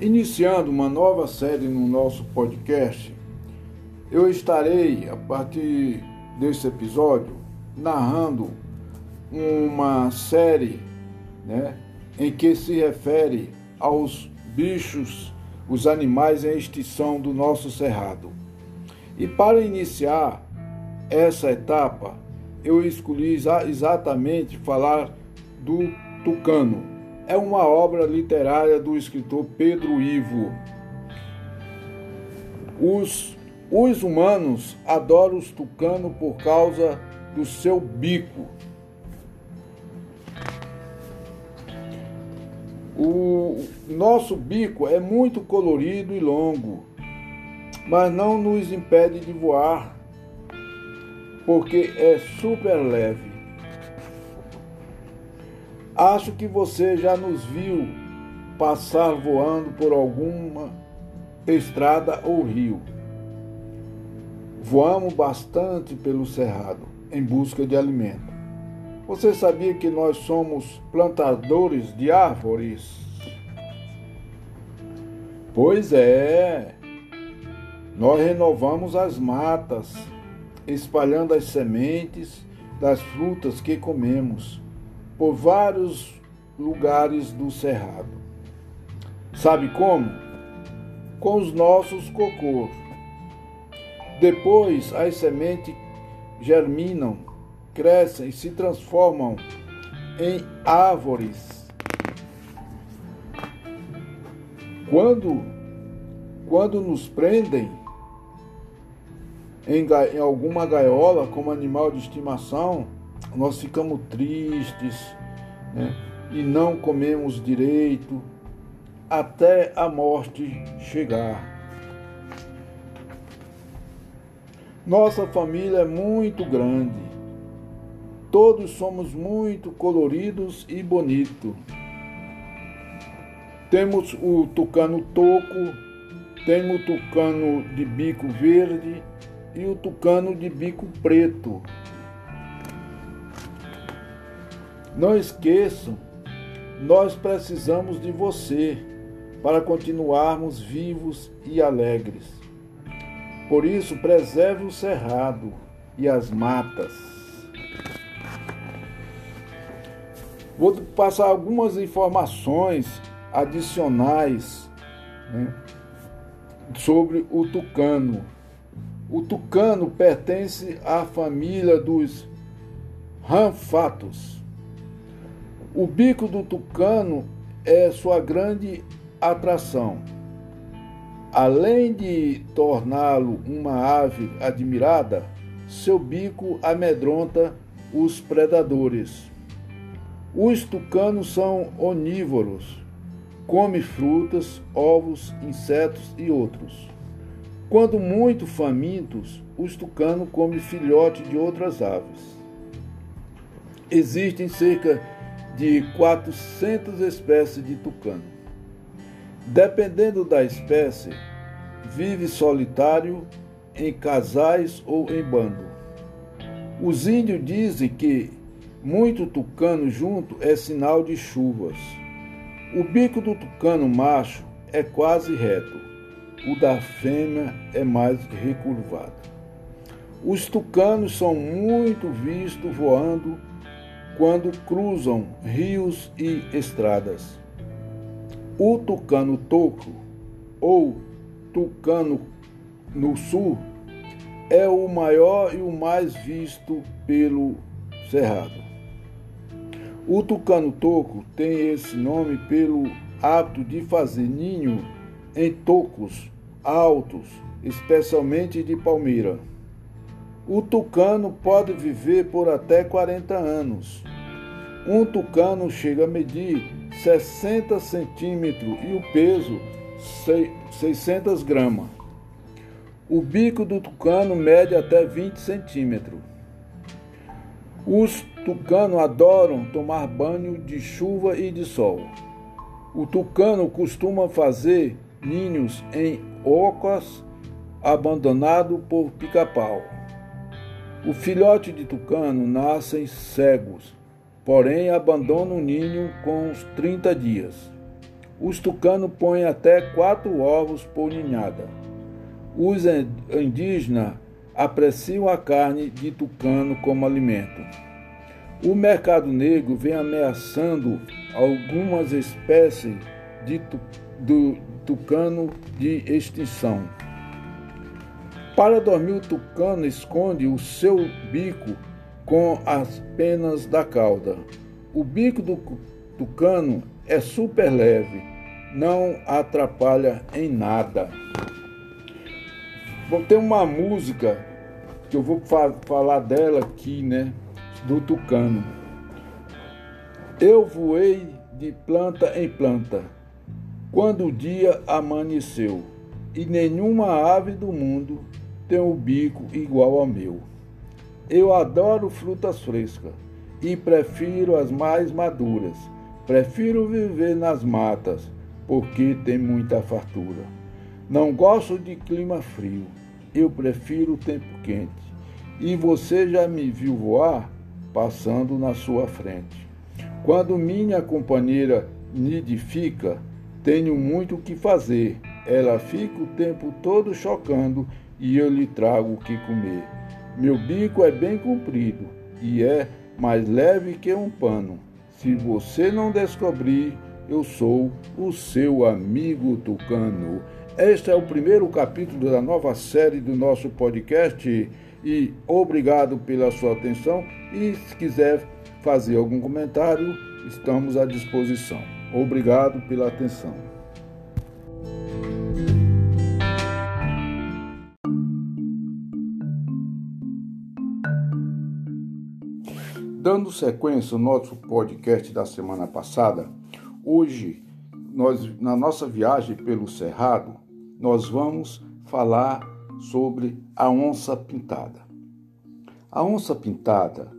Iniciando uma nova série no nosso podcast, eu estarei, a partir desse episódio, narrando uma série né, em que se refere aos bichos, os animais em extinção do nosso cerrado. E para iniciar essa etapa, eu escolhi exatamente falar do tucano é uma obra literária do escritor Pedro Ivo. Os, os humanos adoram os tucanos por causa do seu bico. O nosso bico é muito colorido e longo, mas não nos impede de voar, porque é super leve. Acho que você já nos viu passar voando por alguma estrada ou rio. Voamos bastante pelo cerrado em busca de alimento. Você sabia que nós somos plantadores de árvores? Pois é. Nós renovamos as matas, espalhando as sementes das frutas que comemos por vários lugares do cerrado. Sabe como? Com os nossos cocôs. Depois as sementes germinam, crescem e se transformam em árvores. Quando, quando nos prendem em, em alguma gaiola como animal de estimação, nós ficamos tristes né? e não comemos direito até a morte chegar. Nossa família é muito grande. Todos somos muito coloridos e bonitos. Temos o tucano toco, temos o tucano de bico verde e o tucano de bico preto. Não esqueçam, nós precisamos de você para continuarmos vivos e alegres. Por isso, preserve o cerrado e as matas. Vou passar algumas informações adicionais né, sobre o tucano. O tucano pertence à família dos ranfatos o bico do tucano é sua grande atração. Além de torná-lo uma ave admirada, seu bico amedronta os predadores. Os tucanos são onívoros, come frutas, ovos, insetos e outros. Quando muito famintos, os tucanos comem filhote de outras aves. Existem cerca de 400 espécies de tucano. Dependendo da espécie, vive solitário, em casais ou em bando. Os índios dizem que muito tucano junto é sinal de chuvas. O bico do tucano macho é quase reto, o da fêmea é mais recurvado. Os tucanos são muito vistos voando quando cruzam rios e estradas. O tucano toco, ou tucano no sul, é o maior e o mais visto pelo cerrado. O tucano toco tem esse nome pelo hábito de fazer ninho em tocos altos, especialmente de palmeira. O tucano pode viver por até 40 anos. Um tucano chega a medir 60 centímetros e o peso 600 gramas. O bico do tucano mede até 20 centímetros. Os tucanos adoram tomar banho de chuva e de sol. O tucano costuma fazer ninhos em ocas abandonado por pica-pau. O filhote de tucano nascem cegos, porém abandona o ninho com uns 30 dias. Os tucanos põem até quatro ovos por ninhada. Os indígenas apreciam a carne de tucano como alimento. O mercado negro vem ameaçando algumas espécies de tucano de extinção. Para dormir, o tucano esconde o seu bico com as penas da cauda. O bico do tucano é super leve, não atrapalha em nada. Bom, tem uma música que eu vou fa falar dela aqui, né? Do tucano. Eu voei de planta em planta, quando o dia amanheceu, e nenhuma ave do mundo tem o um bico igual ao meu. Eu adoro frutas frescas e prefiro as mais maduras. Prefiro viver nas matas, porque tem muita fartura. Não gosto de clima frio, eu prefiro o tempo quente. E você já me viu voar passando na sua frente. Quando minha companheira nidifica, tenho muito o que fazer. Ela fica o tempo todo chocando e eu lhe trago o que comer. Meu bico é bem comprido e é mais leve que um pano. Se você não descobrir, eu sou o seu amigo tucano. Este é o primeiro capítulo da nova série do nosso podcast e obrigado pela sua atenção e se quiser fazer algum comentário, estamos à disposição. Obrigado pela atenção. Dando sequência ao nosso podcast da semana passada, hoje, nós, na nossa viagem pelo Cerrado, nós vamos falar sobre a onça pintada. A onça pintada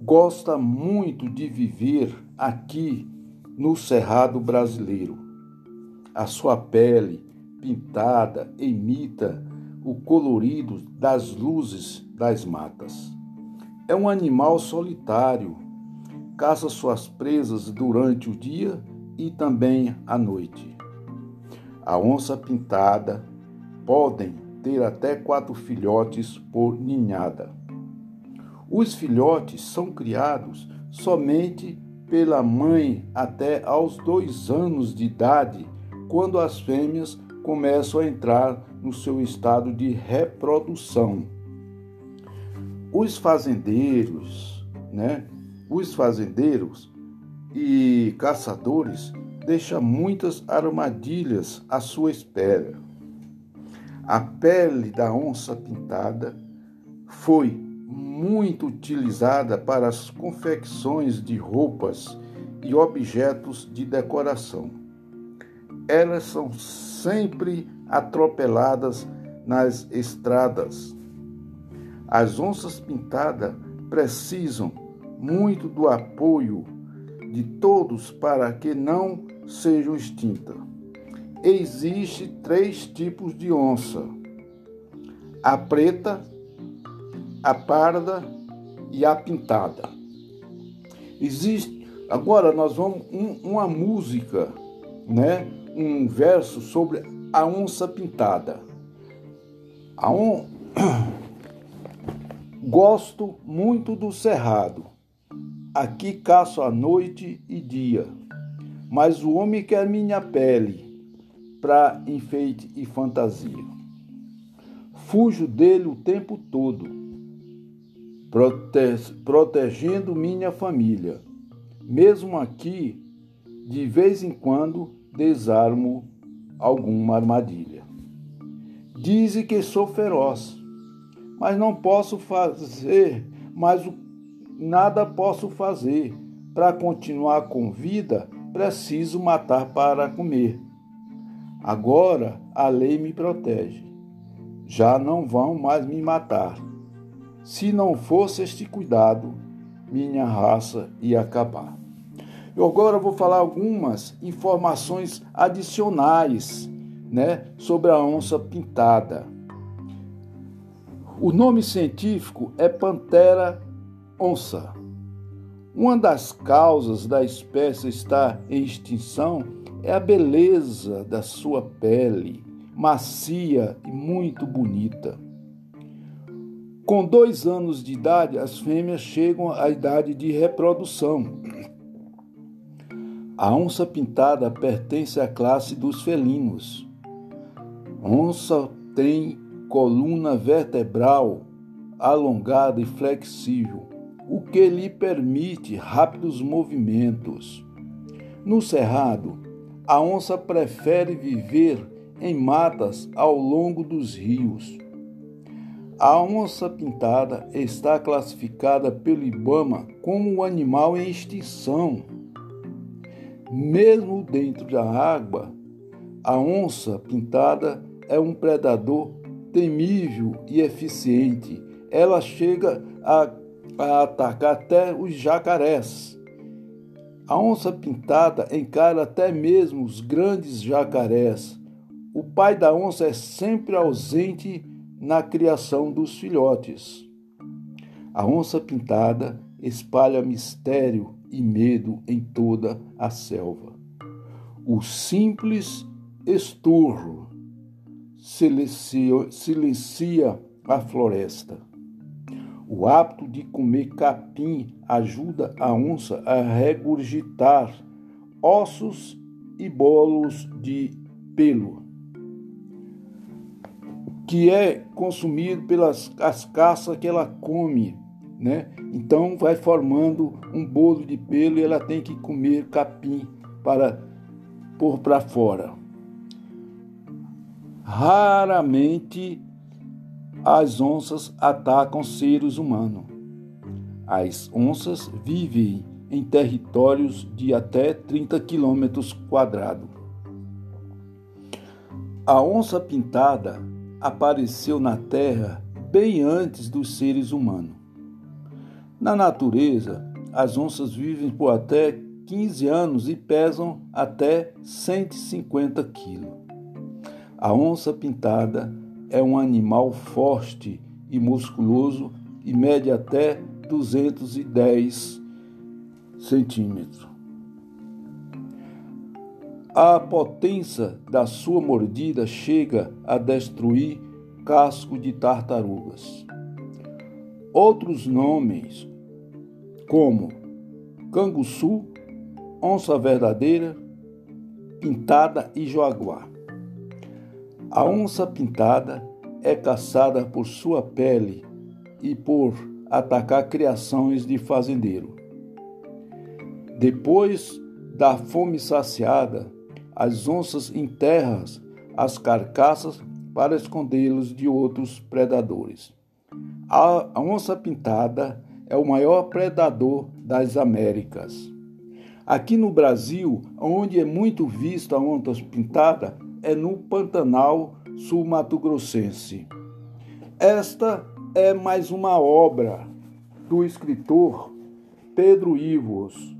gosta muito de viver aqui no Cerrado brasileiro. A sua pele pintada imita o colorido das luzes das matas. É um animal solitário, caça suas presas durante o dia e também à noite. A onça pintada podem ter até quatro filhotes por ninhada. Os filhotes são criados somente pela mãe até aos dois anos de idade, quando as fêmeas começam a entrar no seu estado de reprodução os fazendeiros, né? Os fazendeiros e caçadores deixam muitas armadilhas à sua espera. A pele da onça pintada foi muito utilizada para as confecções de roupas e objetos de decoração. Elas são sempre atropeladas nas estradas as onças pintadas precisam muito do apoio de todos para que não sejam extintas. Existem três tipos de onça: a preta, a parda e a pintada. Existe. Agora nós vamos um, uma música, né? Um verso sobre a onça pintada. A on... Gosto muito do cerrado. Aqui caço à noite e dia. Mas o homem quer minha pele para enfeite e fantasia. Fujo dele o tempo todo, prote protegendo minha família. Mesmo aqui, de vez em quando, desarmo alguma armadilha. Dizem que sou feroz mas não posso fazer, mas nada posso fazer. Para continuar com vida, preciso matar para comer. Agora a lei me protege. Já não vão mais me matar. Se não fosse este cuidado, minha raça ia acabar. Eu agora vou falar algumas informações adicionais, né, sobre a onça pintada. O nome científico é Pantera onça. Uma das causas da espécie estar em extinção é a beleza da sua pele, macia e muito bonita. Com dois anos de idade, as fêmeas chegam à idade de reprodução. A onça pintada pertence à classe dos felinos. Onça tem coluna vertebral alongada e flexível, o que lhe permite rápidos movimentos. No cerrado, a onça prefere viver em matas ao longo dos rios. A onça pintada está classificada pelo IBAMA como um animal em extinção. Mesmo dentro da água, a onça pintada é um predador temível e eficiente. Ela chega a, a atacar até os jacarés. A onça pintada encara até mesmo os grandes jacarés. O pai da onça é sempre ausente na criação dos filhotes. A onça pintada espalha mistério e medo em toda a selva. O simples esturro silencia, silencia a floresta. O hábito de comer capim ajuda a onça a regurgitar ossos e bolos de pelo que é consumido pelas as caças que ela come, né? Então vai formando um bolo de pelo e ela tem que comer capim para pôr para fora. Raramente as onças atacam seres humanos. As onças vivem em territórios de até 30 quilômetros quadrados. A onça pintada apareceu na Terra bem antes dos seres humanos. Na natureza, as onças vivem por até 15 anos e pesam até 150 quilos. A onça pintada é um animal forte e musculoso e mede até 210 centímetros. A potência da sua mordida chega a destruir casco de tartarugas. Outros nomes, como canguçu, onça verdadeira, pintada e jaguar. A onça pintada é caçada por sua pele e por atacar criações de fazendeiro. Depois da fome saciada, as onças enterram as carcaças para escondê-los de outros predadores. A onça pintada é o maior predador das Américas. Aqui no Brasil, onde é muito vista a onça pintada, é no Pantanal sul-mato-grossense. Esta é mais uma obra do escritor Pedro Ivos